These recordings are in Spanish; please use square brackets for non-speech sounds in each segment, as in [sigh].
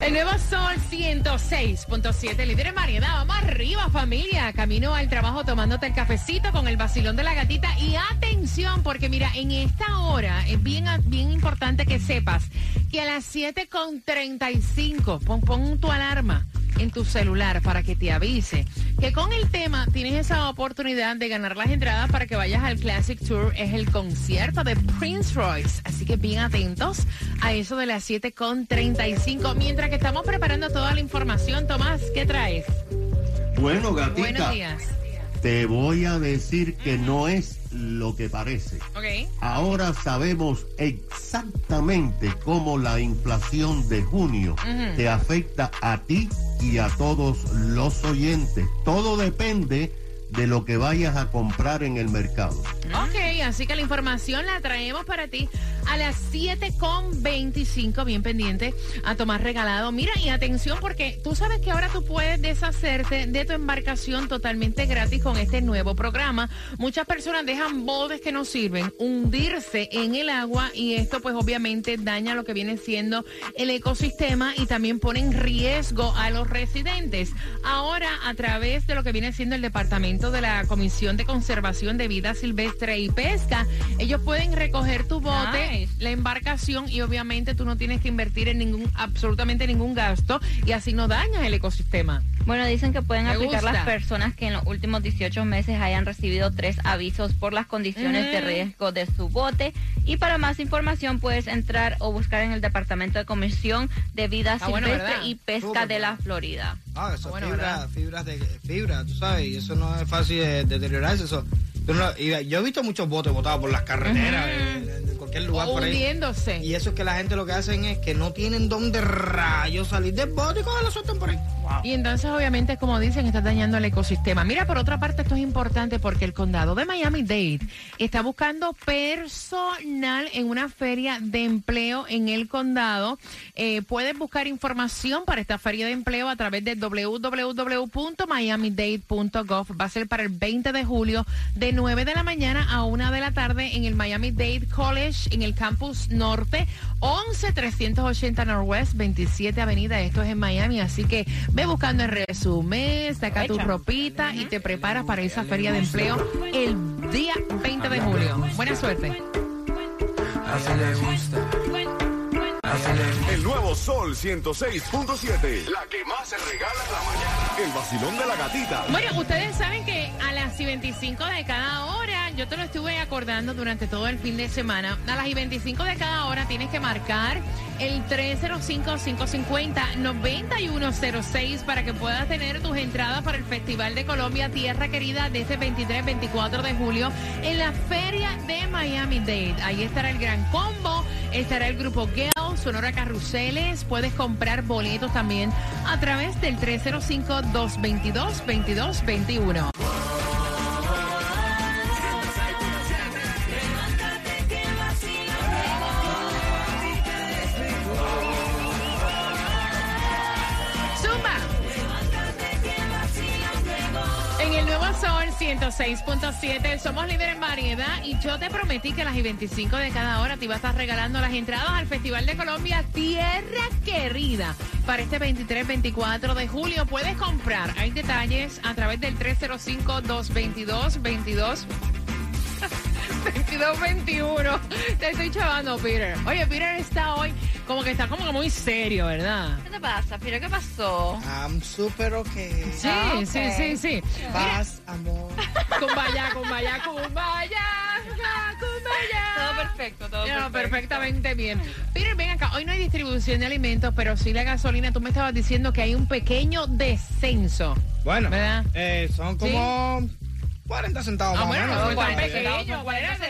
El nuevo Sol 106.7, líder en variedad. Vamos arriba, familia. Camino al trabajo tomándote el cafecito con el vacilón de la gatita. Y atención, porque mira, en esta hora es bien, bien importante que sepas que a las 7.35, pon, pon tu alarma en tu celular para que te avise que con el tema tienes esa oportunidad de ganar las entradas para que vayas al Classic Tour. Es el concierto de Prince Royce. Así que bien atentos a eso de las 7.35. Mientras que estamos preparando toda la información, Tomás, ¿qué traes? Bueno, gatita. Buenos días. Te voy a decir que no es lo que parece. Ahora sabemos exactamente cómo la inflación de junio te afecta a ti y a todos los oyentes. Todo depende de lo que vayas a comprar en el mercado. Ok, así que la información la traemos para ti a las 7.25, bien pendiente a tomar regalado. Mira, y atención porque tú sabes que ahora tú puedes deshacerte de tu embarcación totalmente gratis con este nuevo programa. Muchas personas dejan botes que no sirven hundirse en el agua y esto pues obviamente daña lo que viene siendo el ecosistema y también pone en riesgo a los residentes. Ahora, a través de lo que viene siendo el departamento de la Comisión de Conservación de Vida Silvestre y Pesca. Ellos pueden recoger tu bote, la embarcación y obviamente tú no tienes que invertir en ningún, absolutamente ningún gasto y así no dañas el ecosistema. Bueno, dicen que pueden Me aplicar gusta. las personas que en los últimos 18 meses hayan recibido tres avisos por las condiciones de Mm. riesgo de su bote. Y para más información puedes entrar o buscar en el Departamento de Comisión de Vida Está bueno, Silvestre ¿verdad? y Pesca Súper de la bueno. Florida. Ah, eso Bueno, fibra, ¿verdad? fibras de fibra, tú sabes, y eso no es fácil de, de deteriorarse. Eso. Tú no- yo he visto muchos botes botados por las carreteras, cualquier lugar O por ahí. hundiéndose. Y eso es que la gente lo que hacen es que no tienen dónde rayos salir del bote y coger lo sueltan por ahí. Y entonces, obviamente, como dicen, está dañando el ecosistema. Mira, por otra parte, esto es importante porque el condado de Miami-Dade está buscando personal en una feria de empleo en el condado. Eh, puedes buscar información para esta feria de empleo a través de www.miamidade.gov. Va a ser para el 20 de julio de 9 de la mañana a 1 de la tarde en el Miami-Dade College en el campus norte 11380 Northwest 27 Avenida. Esto es en Miami, así que ve buscando el resumen, saca tu ropita y te preparas para esa feria de empleo el día 20 de julio. Buena suerte. El nuevo Sol 106.7. La que más se regala en la mañana. El vacilón de la gatita. Bueno, ustedes saben que a las y 25 de cada hora, yo te lo estuve acordando durante todo el fin de semana, a las y 25 de cada hora tienes que marcar el 305-550-9106 para que puedas tener tus entradas para el Festival de Colombia Tierra Querida de este 23-24 de julio en la Feria de Miami-Dade. Ahí estará el Gran Combo, estará el Grupo Gale, Sonora Carruseles. Puedes comprar boletos también a través del 305-222-2221. 106.7 somos líderes en variedad y yo te prometí que las y 25 de cada hora te iba a estar regalando las entradas al Festival de Colombia Tierra Querida para este 23-24 de julio. Puedes comprar, hay detalles a través del 305-222-22. 22-21. [laughs] Te estoy chavando, Peter. Oye, Peter está hoy como que está como que muy serio, ¿verdad? ¿Qué te pasa, Piro? ¿Qué pasó? I'm super okay. Sí, Ah, ok. sí, sí, sí. Paz, amor. Kumbaya, kumbaya, kumbaya, kumbaya. Todo perfecto, todo Ya, perfecto. perfectamente bien. Peter, ven acá. Hoy no hay distribución de alimentos, pero sí la gasolina. Tú me estabas diciendo que hay un pequeño descenso. Bueno, ¿Verdad? eh, son como 40 centavos Ah, más o bueno, menos. no es tan 40 centavos, pequeño. son 40 Espérate, centavos. espérate,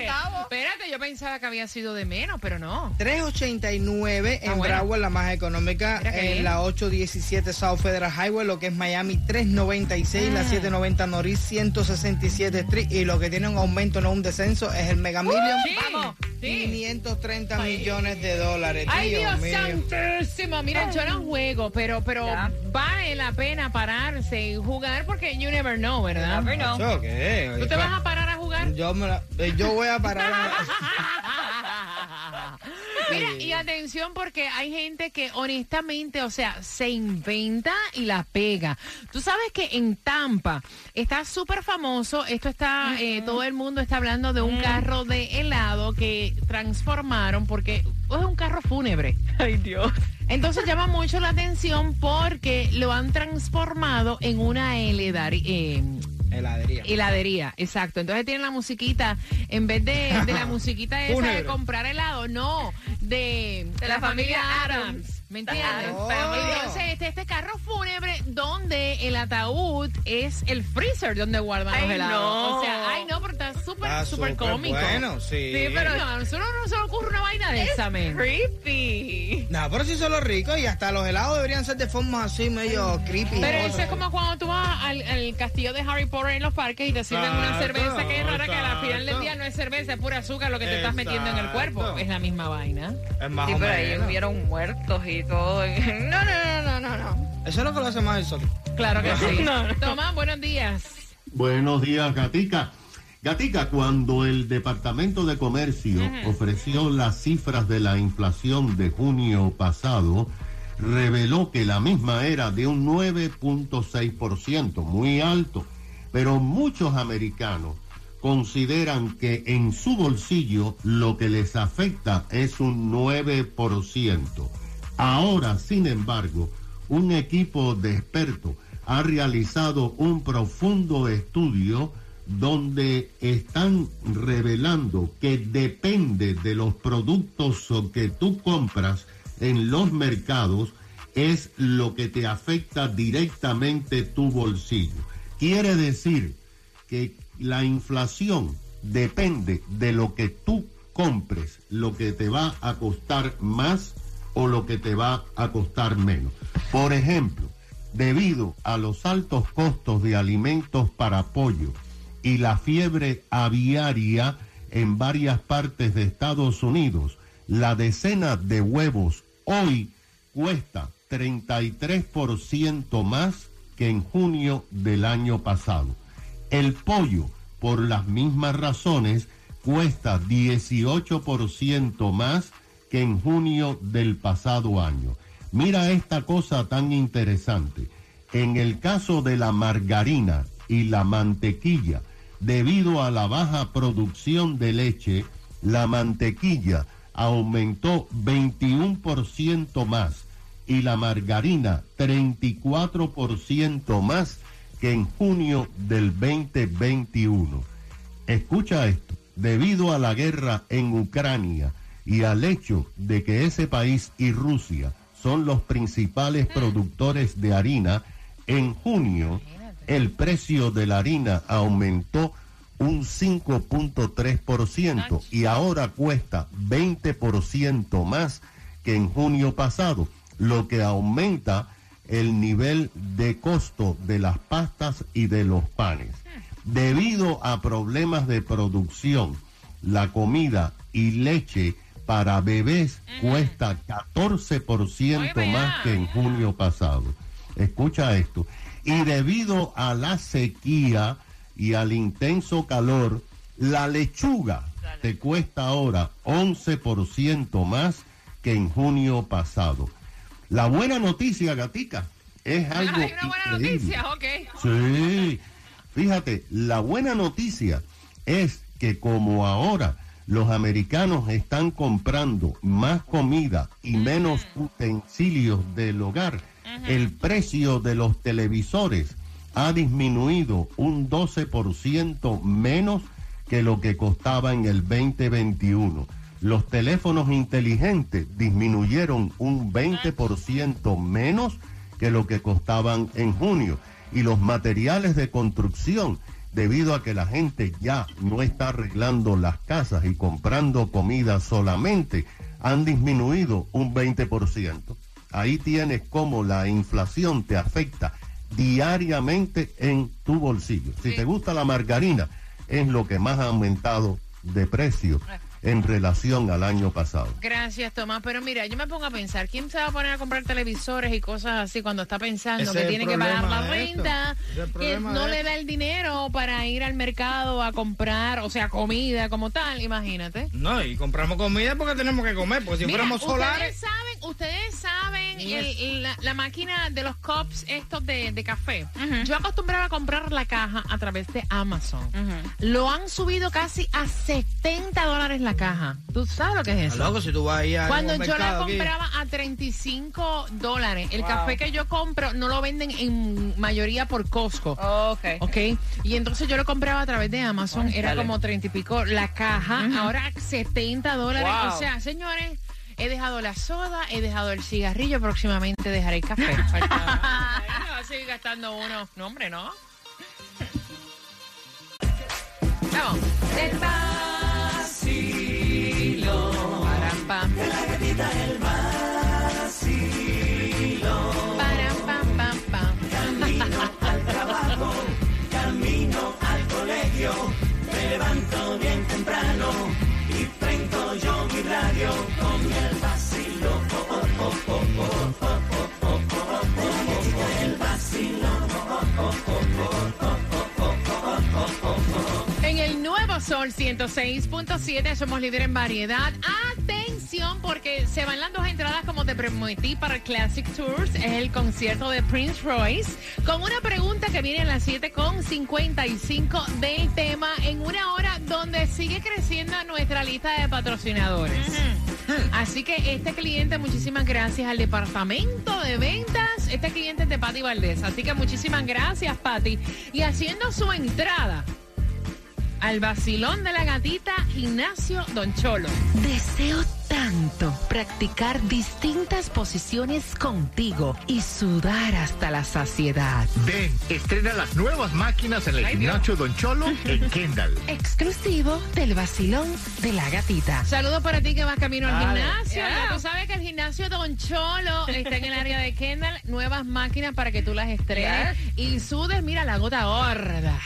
yo pensaba que había sido de menos, pero no. 389 en Ah, bueno. Broward, la más económica, qué en la 817 South Federal Highway, lo que es Miami 396, Mm. la 790 Norris 167 Street y lo que tiene un aumento, no un descenso, es el Mega Million. Sí, Vamos. sí. 530 millones de dólares. Ay, Dios Dios mío. santísimo. Mira, yo no juego, pero, pero Ya. vale la pena pararse y jugar porque you never know, ¿verdad? Never know. ¿Tú te vas a parar Yo, me la- eh, yo voy a parar. [laughs] Mira, y atención porque hay gente que honestamente, o sea, se inventa y la pega. Tú sabes que en Tampa está súper famoso, esto está, eh, todo el mundo está hablando de un carro de helado que transformaron porque es un carro fúnebre. Ay, Dios. Entonces llama mucho la atención porque lo han transformado en una heledari- eh, Heladería. heladería. Exacto. Entonces tienen la musiquita, en vez de, de la musiquita [laughs] esa de comprar helado, no, de, De la familia Adams. ¿Me entiendes? Oh. Entonces, este, este carro fúnebre donde el ataúd es el freezer donde guardan Ay, los helados. no. O sea, ay no, pero está súper, Está súper súper cómico. bueno, sí. Sí, pero no, a nosotros no se nos ocurre una vaina de esa, men. Creepy. No, pero sí son los ricos y hasta los helados deberían ser de forma así medio creepy. Pero Otro. eso es como cuando tú vas al, al castillo de Harry Potter en los parques y te sirven una Exacto, cerveza que es rara que al final del exacto. día no es cerveza, es pura azúcar lo que te estás metiendo en el cuerpo. Exacto. Es la misma vaina. Es más Sí, pero ahí menos. hubieron muertos y todo. [laughs] No, no, no, no, no, no. Eso es lo que lo hace más exótico. Claro que sí. [laughs] No, no. Tomás, buenos días. Buenos días, Gatica. Gatica, cuando el Departamento de Comercio ofreció las cifras de la inflación de junio pasado, reveló que la misma era de un 9.6%, muy alto, pero muchos americanos consideran que en su bolsillo lo que les afecta es un 9%. Ahora, sin embargo, un equipo de expertos ha realizado un profundo estudio donde están revelando que depende de los productos que tú compras en los mercados es lo que te afecta directamente tu bolsillo. Quiere decir que la inflación depende de lo que tú compres, lo que te va a costar más o lo que te va a costar menos. Por ejemplo, debido a los altos costos de alimentos para pollo y la fiebre aviaria en varias partes de Estados Unidos, la decena de huevos hoy cuesta 33% más que en junio del año pasado. El pollo, por las mismas razones, cuesta 18% más que en junio del pasado año. Mira esta cosa tan interesante. En el caso de la margarina y la mantequilla, debido a la baja producción de leche, la mantequilla aumentó 21% más y la margarina 34% más que en junio del 2021. Escucha esto, debido a la guerra en Ucrania y al hecho de que ese país y Rusia son los principales productores de harina, en junio el precio de la harina aumentó un 5.3% y ahora cuesta 20% más que en junio pasado, lo que aumenta el nivel de costo de las pastas y de los panes. Debido a problemas de producción, la comida y leche para bebés cuesta 14% Oye, vea. más que en junio pasado. Escucha esto. Y debido a la sequía y al intenso calor, la lechuga te cuesta ahora 11% más que en junio pasado. La buena noticia, gatica, es algo Hay una buena increíble. noticia. Sí, fíjate, la buena noticia es que como ahora los americanos están comprando más comida y menos utensilios del hogar, el precio de los televisores ha disminuido un 12% menos que lo que costaba en el 2021. Los teléfonos inteligentes disminuyeron un 20% menos que lo que costaban en junio. Y los materiales de construcción debido a que la gente ya no está arreglando las casas y comprando comida solamente, han disminuido un 20%. Ahí tienes cómo la inflación te afecta diariamente en tu bolsillo. Si te gusta la margarina, es lo que más ha aumentado de precio en relación al año pasado. Gracias, Tomás. Pero mira, yo me pongo a pensar, ¿quién se va a poner a comprar televisores y cosas así cuando está pensando Ese que tiene que pagar la renta, que no le da el dinero para ir al mercado a comprar, o sea, comida como tal, imagínate? No, y compramos comida porque tenemos que comer, porque si Mira, fuéramos solares... ustedes saben, ustedes saben el- la, la máquina de los cups estos de, de café. Yo acostumbraba a comprar la caja a través de Amazon. Lo han subido casi a 70 dólares la caja. ¿Tú sabes lo que es eso? Loco, si tú vas a Cuando yo la mercado aquí- compraba a 35 dólares, el café que yo compro no lo venden en mayoría por Costco. Ok. ¿Ok? Y entonces yo lo compraba a través de Amazon, era Dale. como 30 y pico la caja, ahora 70 dólares. Wow. O sea, señores, he dejado la soda, he dejado el cigarrillo, próximamente dejaré el café. Falta- Ay, no va a seguir gastando uno. No, hombre, no. Vamos. Sol 106.7 somos líder en variedad. Atención porque se van las dos entradas como te prometí para Classic Tours. Es el concierto de Prince Royce con una pregunta que viene a las 7.55 del tema en una hora donde sigue creciendo nuestra lista de patrocinadores. Así que este cliente, muchísimas gracias al departamento de ventas. Este cliente es de Patti Valdés. Así que muchísimas gracias, Patti. Y haciendo su entrada al vacilón de la gatita Gimnasio Don Cholo. Deseo tanto practicar distintas posiciones contigo y sudar hasta la saciedad. Ven, estrena las nuevas máquinas en el Ay, Dios. gimnasio Don Cholo en [laughs] Kendall. Exclusivo del vacilón de la gatita. Saludos para ti que vas camino al gimnasio. Yeah. Ya Tú sabes que el gimnasio Don Cholo está en el área de Kendall. Nuevas máquinas para que tú las estrenes y sudes, mira, la gota gorda.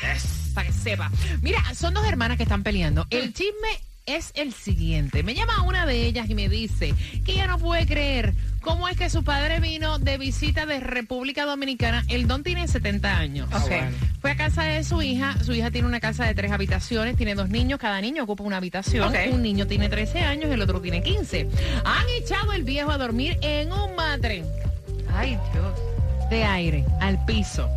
Para que sepa. Mira, son dos hermanas que están peleando. El chisme es el siguiente. Me llama una de ellas y me dice que ella no puede creer cómo es que su padre vino de visita de República Dominicana. El don tiene 70 años. Ah, bueno. Fue a casa de su hija. Su hija tiene una casa de tres habitaciones. Tiene dos niños. Cada niño ocupa una habitación. Un niño tiene 13 años y el otro tiene 15. Han echado el viejo a dormir en un matre Ay, Dios. de aire al piso.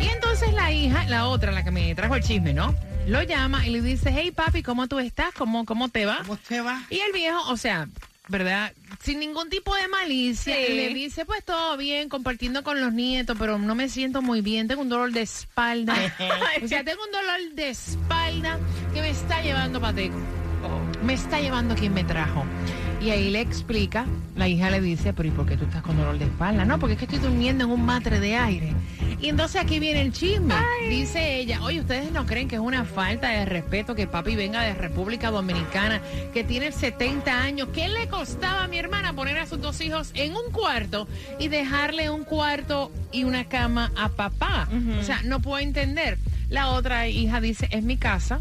Y entonces la hija, la otra, la que me trajo el chisme, ¿no? Lo llama y le dice, hey papi, ¿cómo tú estás? ¿Cómo, cómo te va? ¿Cómo te va? Y el viejo, o sea, ¿verdad? Sin ningún tipo de malicia, Sí. le dice, pues todo bien, compartiendo con los nietos, pero no me siento muy bien, tengo un dolor de espalda. [laughs] [laughs] o sea, tengo un dolor de espalda que me está llevando pateco. Me está llevando quien me trajo. Y ahí le explica, la hija le dice, pero ¿y por qué tú estás con dolor de espalda? No, porque es que estoy durmiendo en un matre de aire. Y entonces aquí viene el chisme. Dice ella, oye, ¿ustedes no creen que es una falta de respeto que papi venga de República Dominicana, que tiene 70 años? ¿Qué le costaba a mi hermana poner a sus dos hijos en un cuarto y dejarle un cuarto y una cama a papá? O sea, no puedo entender. La otra hija dice, es mi casa,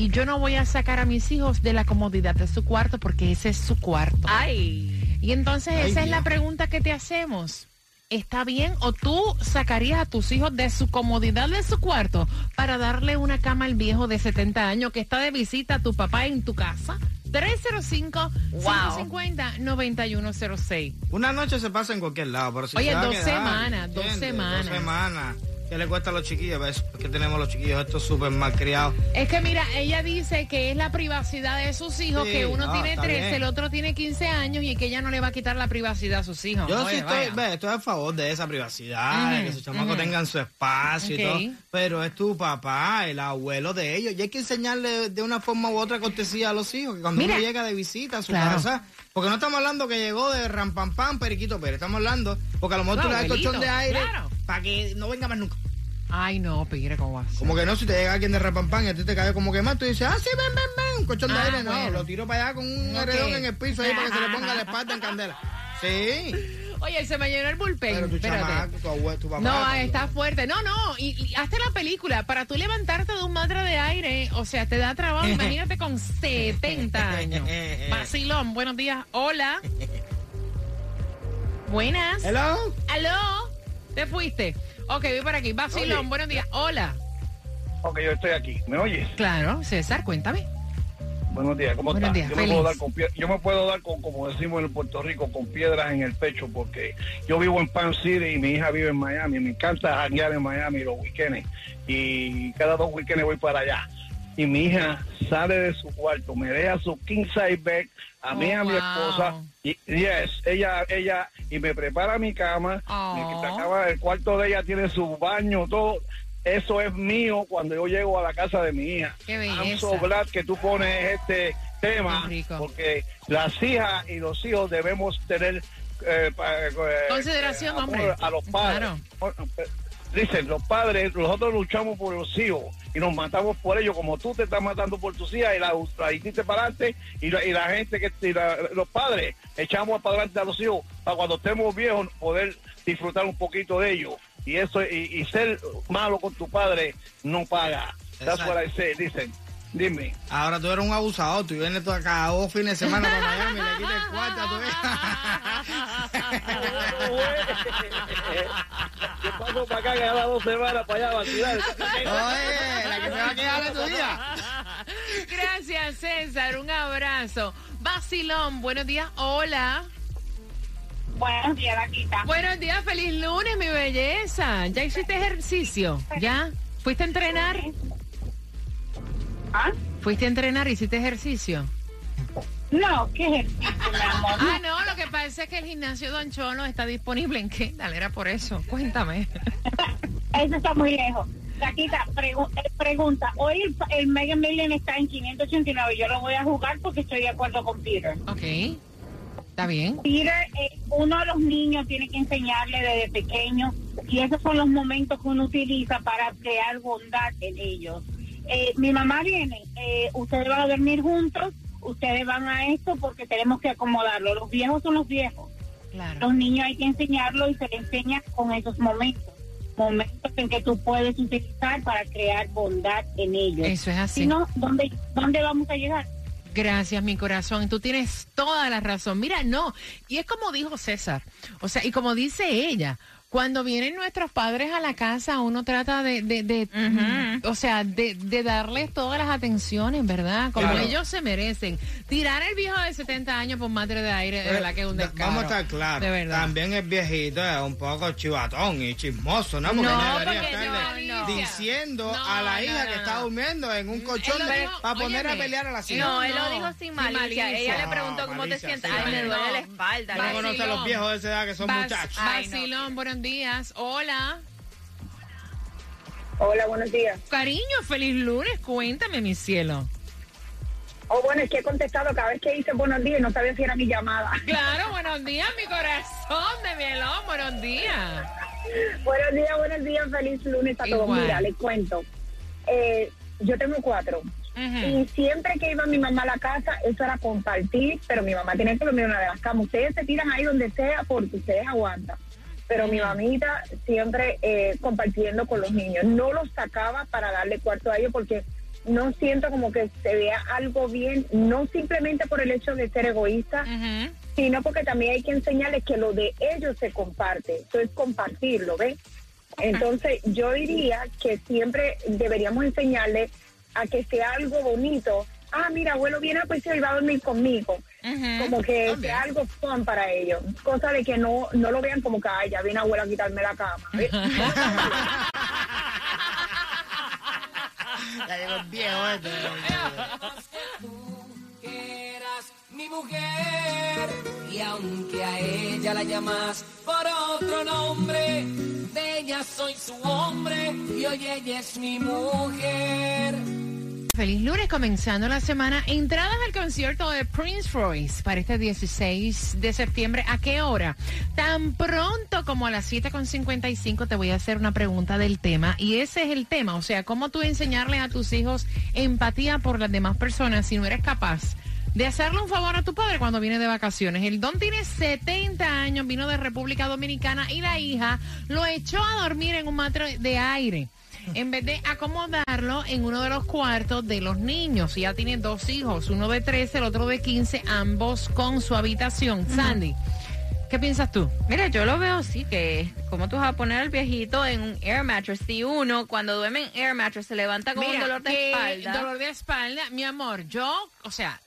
y yo no voy a sacar a mis hijos de la comodidad de su cuarto porque ese es su cuarto. Ay. Y entonces Ay, esa es la pregunta que te hacemos. ¿Está bien o tú sacarías a tus hijos de su comodidad de su cuarto para darle una cama al viejo de 70 años que está de visita a tu papá en tu casa? 305-550-9106. Una noche se pasa en cualquier lado, pero si Oye, dos quedar, semanas, dos ¿entiendes? semanas. Dos semanas. ¿Qué le cuesta a los chiquillos? ¿Ves? ¿Qué tenemos los chiquillos? Estos súper mal criados. Es que mira, ella dice que es la privacidad de sus hijos, Sí, que uno no, tiene está 13, bien. el otro tiene 15 años y que ella no le va a quitar la privacidad a sus hijos. Yo Oye, sí estoy, ve, estoy a favor de esa privacidad, de que sus chamacos tengan su espacio y todo. Pero es tu papá, el abuelo de ellos. Y hay que enseñarle de una forma u otra cortesía a los hijos, que cuando Mira. uno llega de visita a su Claro. casa, porque no estamos hablando que llegó de Rampampam, Periquito Pérez, estamos hablando, porque a lo mejor No, tú le das colchón de aire claro. Para que no venga más nunca. Ay, no, Pire, ¿cómo vas? Como que no, si te llega alguien de repampán y a ti te cae como que más, tú dices, ah, sí, ven, ven, ven, un colchón de Ah, aire. No, bueno. lo tiro para allá con un Ok. heredón en el piso ahí para que se le ponga la espalda en candela. [laughs] Sí. Oye, se me llenó el bullpen. Pero tu chamaco, tu abuelo, tu papá. No, está fuerte. No, no, y, y hazte la película. Para tú levantarte de un madre de aire, o sea, te da trabajo. [laughs] Imagínate con 70 años. [laughs] Vacilón, buenos días. Hola. Buenas. Hello. ¿Aló? ¿Te fuiste? Ok, voy para aquí. Vacilón, Oye. buenos días. Hola. Ok, yo estoy aquí. ¿Me oyes? Claro, César, cuéntame. Buenos días, ¿cómo Buenos estás? días, yo, me feliz. puedo dar con pie- yo me puedo dar con, como decimos en Puerto Rico, con piedras en el pecho, porque yo vivo en Pan City y mi hija vive en Miami. Me encanta janguear en Miami los weekends. Y cada dos weekends voy para allá. Y mi hija sale de su cuarto, me deja su king size bed, a mí y a mi Oh, wow. esposa. Y, yes, ella, ella, y me prepara mi cama. Oh. Me sacaba- el cuarto de ella tiene su baño, todo. Eso es mío cuando yo llego a la casa de mi hija. Qué I'm so glad que tú pones este tema porque las hijas y los hijos debemos tener eh, eh, Consideración, hombre. a los padres. Dicen, los padres, nosotros luchamos por los hijos y nos matamos por ellos, como tú te estás matando por tus hijas y la, la hiciste para adelante y la, y la gente que y la- los padres echamos para adelante a los hijos para cuando estemos viejos poder disfrutar un poquito de ellos. Y eso y, y ser malo con tu padre no paga. That's what I say. Dicen, dime. Ahora tú eres un abusador, tú vienes tú acá dos fines de semana para Miami y le quitas el cuarto a tu [laughs] Yo paso para acá cada dos semanas para allá a vacilar. Oye, la que se va a quedar de tu día. Gracias, César. Un abrazo. Vacilón, buenos días. Hola. Buenos días, Laquita. Buenos días, feliz lunes, mi belleza. ¿Ya hiciste ejercicio? ¿Ya? ¿Fuiste a entrenar? ¿Ah? ¿Fuiste a entrenar? ¿Hiciste ejercicio? No, ¿qué ejercicio, mi amor? Ah, no, lo que pasa es que el gimnasio Don Cholo está disponible en Kendall, era por eso. Cuéntame. Eso está muy lejos. Laquita, pregu- eh, pregunta. Hoy el, el Mega Million está en 589. Yo lo voy a jugar porque estoy de acuerdo con Peter. Ok. ¿Está bien? Peter, eh, uno de los niños tiene que enseñarle desde pequeño y esos son los momentos que uno utiliza para crear bondad en ellos. Eh, mi mamá viene, eh, ustedes van a dormir juntos, ustedes van a esto porque tenemos que acomodarlo. Los viejos son los viejos. Claro. Los niños hay que enseñarlo y se les enseña con esos momentos. Momentos en que tú puedes utilizar para crear bondad en ellos. Eso es así. Si no, ¿dónde, ¿dónde vamos a llegar? Gracias, mi corazón. Tú tienes toda la razón. Mira, no. Y es como dijo César. O sea, y como dice ella. Cuando vienen nuestros padres a la casa, uno trata de, de, de- o sea, de, de darles todas las atenciones, ¿verdad? Como Claro. ellos se merecen. Tirar el viejo de 70 años por madre de aire, de verdad que es un descaro. Vamos a estar claros. De verdad. También el viejito es un poco chivatón y chismoso, ¿no? Porque No, no debería porque estarle no, no. diciendo No, a la no, hija no, que no. está durmiendo en un colchón para poner a pelear a la hija. No, él lo dijo sin sin malicia. malicia. Ella le No, preguntó cómo te sientes. sí, Ay, me duele no. la espalda. No conoce a los viejos de esa edad que son muchachos. Vacilón, buenos días. Hola. Hola, buenos días. Cariño, feliz lunes. Cuéntame, mi cielo. Oh, bueno, es que he contestado cada vez que hice buenos días y no sabía si era mi llamada. [laughs] Claro, buenos días, mi corazón de mielón. Buenos días. buenos días, buenos días, feliz lunes a todos. Mira, les cuento. Eh, yo tengo cuatro. Y siempre que iba mi mamá a la casa, eso era compartir, pero mi mamá tenía que dormir en una de las camas. Ustedes se tiran ahí donde sea porque ustedes aguantan. Pero mi mamita siempre eh, compartiendo con los niños. No los sacaba para darle cuarto a ellos porque no siento como que se vea algo bien, no simplemente por el hecho de ser egoísta, sino porque también hay que enseñarles que lo de ellos se comparte. Eso es compartirlo, ¿ves? Entonces, yo diría que siempre deberíamos enseñarle a que sea algo bonito. Ah, mira, abuelo viene a pues y va a dormir conmigo. Como que sea algo fun para ellos. Cosa de que no, no lo vean como que, ay, ya viene abuelo a quitarme la cama. [laughs] Ya llegó el viejo este. eras mi mujer y aunque a ella la llamas por otro nombre, de ella soy su hombre y hoy ella es mi mujer. Feliz lunes, comenzando la semana. Entradas al concierto de Prince Royce para este 16 de septiembre. ¿A qué hora? Tan pronto como a las 7.55 te voy a hacer una pregunta del tema. Y ese es el tema. O sea, cómo tú enseñarle a tus hijos empatía por las demás personas si no eres capaz de hacerle un favor a tu padre cuando viene de vacaciones. El don tiene 70 años, vino de República Dominicana y la hija lo echó a dormir en un matre de aire en vez de acomodarlo en uno de los cuartos de los niños. Ya tiene dos hijos, uno de 13, el otro de 15, ambos con su habitación. Sandy. ¿Qué piensas tú? Mira, yo lo veo así, que como tú vas a poner al viejito en un air mattress, si uno cuando duerme en air mattress se levanta con un dolor de espalda. Dolor de espalda, mi amor, yo, o sea,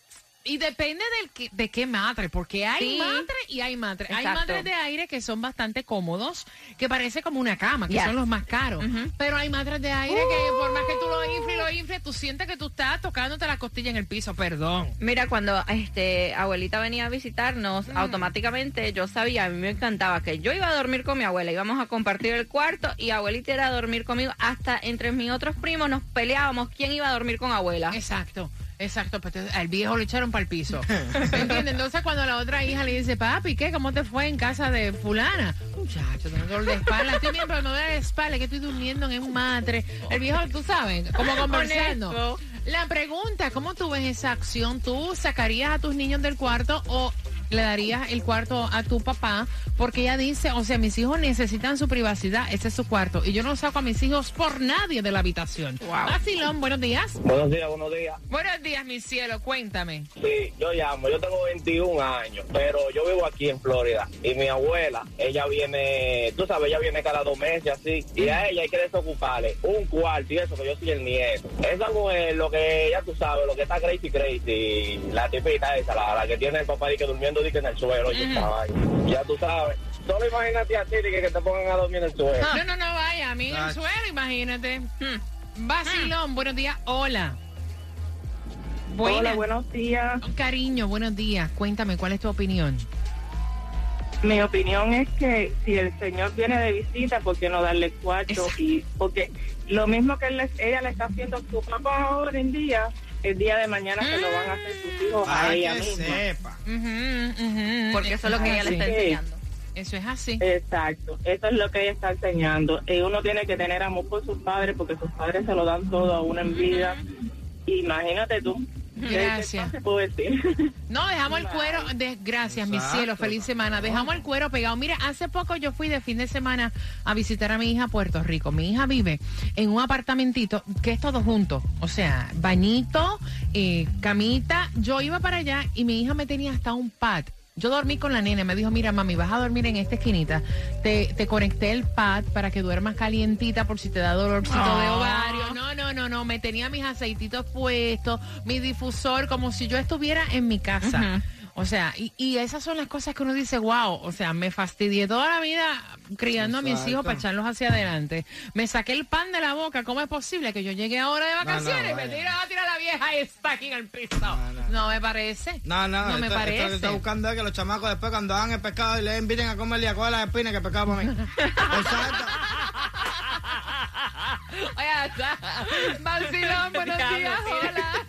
y depende del de qué madre, porque hay Sí. madre y hay madre. Hay madres de aire que son bastante cómodos, que parece como una cama, que Yes. son los más caros. Pero hay madres de aire que por más que tú lo infles y lo infles, tú sientes que tú estás tocándote la costilla en el piso, perdón. Mira, cuando este abuelita venía a visitarnos, automáticamente yo sabía, a mí me encantaba que yo iba a dormir con mi abuela, íbamos a compartir el cuarto y abuelita era a dormir conmigo, hasta entre mis otros primos nos peleábamos quién iba a dormir con abuela. Exacto. Exacto, pues al viejo le echaron para el piso. [laughs] ¿Me entiendes? Entonces cuando la otra hija le dice, papi, ¿qué? ¿Cómo te fue en casa de fulana? Muchacho, tengo dolor de espalda. Estoy bien, pero duele la espalda, que estoy durmiendo en un matre. El viejo, tú sabes, como conversando. Honesto. La pregunta, ¿cómo tú ves esa acción? ¿Tú sacarías a tus niños del cuarto o le darías el cuarto a tu papá? Porque ella dice, o sea, mis hijos necesitan su privacidad, ese es su cuarto. Y yo no saco a mis hijos por nadie de la habitación. Wow. Vacilón, buenos días. Buenos días, buenos días. Buenos días, mi cielo, cuéntame. Sí, yo llamo, yo tengo 21 años, pero yo vivo aquí en Florida y mi abuela, ella viene, tú sabes, ella viene cada dos meses así, y a ella hay que desocuparle un cuarto y eso que yo soy el nieto. Esa mujer, lo que ya tú sabes, lo que está crazy, crazy, la tipita esa, la, la que tiene el papá y que durmiendo di que en el suelo, ya tú sabes. Solo imagínate a ti que, que te pongan a dormir en el suelo. No, no, no, vaya, a mí en el suelo, imagínate. Hmm. Vacilón, buenos días, hola. Buenas. Hola, buenos días. Cariño, buenos días. Cuéntame, ¿cuál es tu opinión? Mi opinión es que si el señor viene de visita, ¿por qué no darle cuarto? Exacto. Y porque lo mismo que él le- ella le está haciendo a su papá ahora en día, el día de mañana se lo van a hacer sus hijos a Para ella que misma. sepa. Porque eso es lo que ella le está enseñando. Eso es así. Exacto, eso es lo que ella está enseñando. Y uno tiene que tener amor por sus padres porque sus padres se lo dan todo a uno en vida. Imagínate tú. Gracias. ¿Qué te puedo decir? [laughs] No, dejamos el cuero. de- gracias, mi cielo. Feliz semana. Dejamos el cuero pegado. Mira, hace poco yo fui de fin de semana a visitar a mi hija a Puerto Rico. Mi hija vive en un apartamentito que es todo junto. O sea, bañito, eh, camita. Yo iba para allá y mi hija me tenía hasta un pad. Yo dormí con la nena, me dijo, mira mami, vas a dormir en esta esquinita. Te, te conecté el pad para que duermas calientita por si te da dolorcito de Ah. No, no, no, no, me tenía mis aceititos puestos, mi difusor, como si yo estuviera en mi casa. O sea, y, y esas son las cosas que uno dice, wow, o sea, me fastidié toda la vida criando a mis hijos para echarlos hacia adelante. Me saqué el pan de la boca. ¿Cómo es posible que yo llegue ahora de vacaciones y me tira a tirar la vieja esta aquí en el piso? No, no. me parece. No, no, No me esto, esto parece. lo que está buscando es que los chamacos después cuando hagan el pescado y les inviten a comer y las espinas que pescado para mí. [laughs] Exacto. Oye, está. Vacilón, [laughs] buenos días, hola.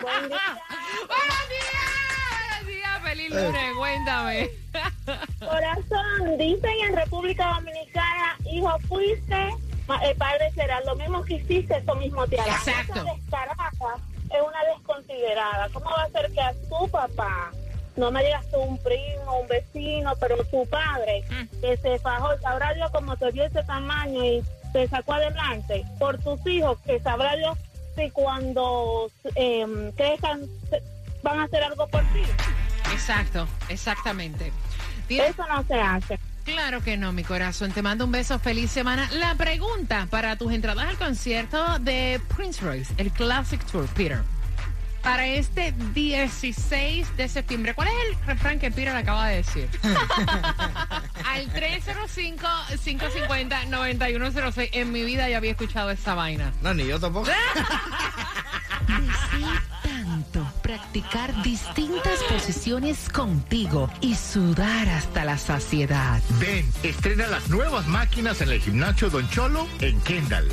Buen día. Buenos días, buenos días, feliz lunes, cuéntame. Corazón, dicen en República Dominicana, hijo fuiste, el padre será. Lo mismo que hiciste, eso mismo te hará. Exacto. Esa descarada es una desconsiderada. ¿Cómo va a ser que a tu papá, no me digas tú un primo, un vecino, pero tu padre, que se fajó, sabrá Dios cómo te dio ese tamaño y te sacó adelante, por tus hijos, que sabrá Dios si cuando eh, crezcan van a hacer algo por ti? Exacto, exactamente. Tienes- Eso no se hace. Claro que no, mi corazón. Te mando un beso. Feliz semana. La pregunta para tus entradas al concierto de Prince Royce, el Classic Tour, Peter. Para este 16 de septiembre. ¿Cuál es el refrán que Peter acaba de decir? [laughs] al 305-550-9106. En mi vida ya había escuchado esa vaina. No, ni yo tampoco. Desea tanto practicar distintas posiciones contigo y sudar hasta la saciedad. Ven, estrena las nuevas máquinas en el gimnasio Don Cholo en Kendall.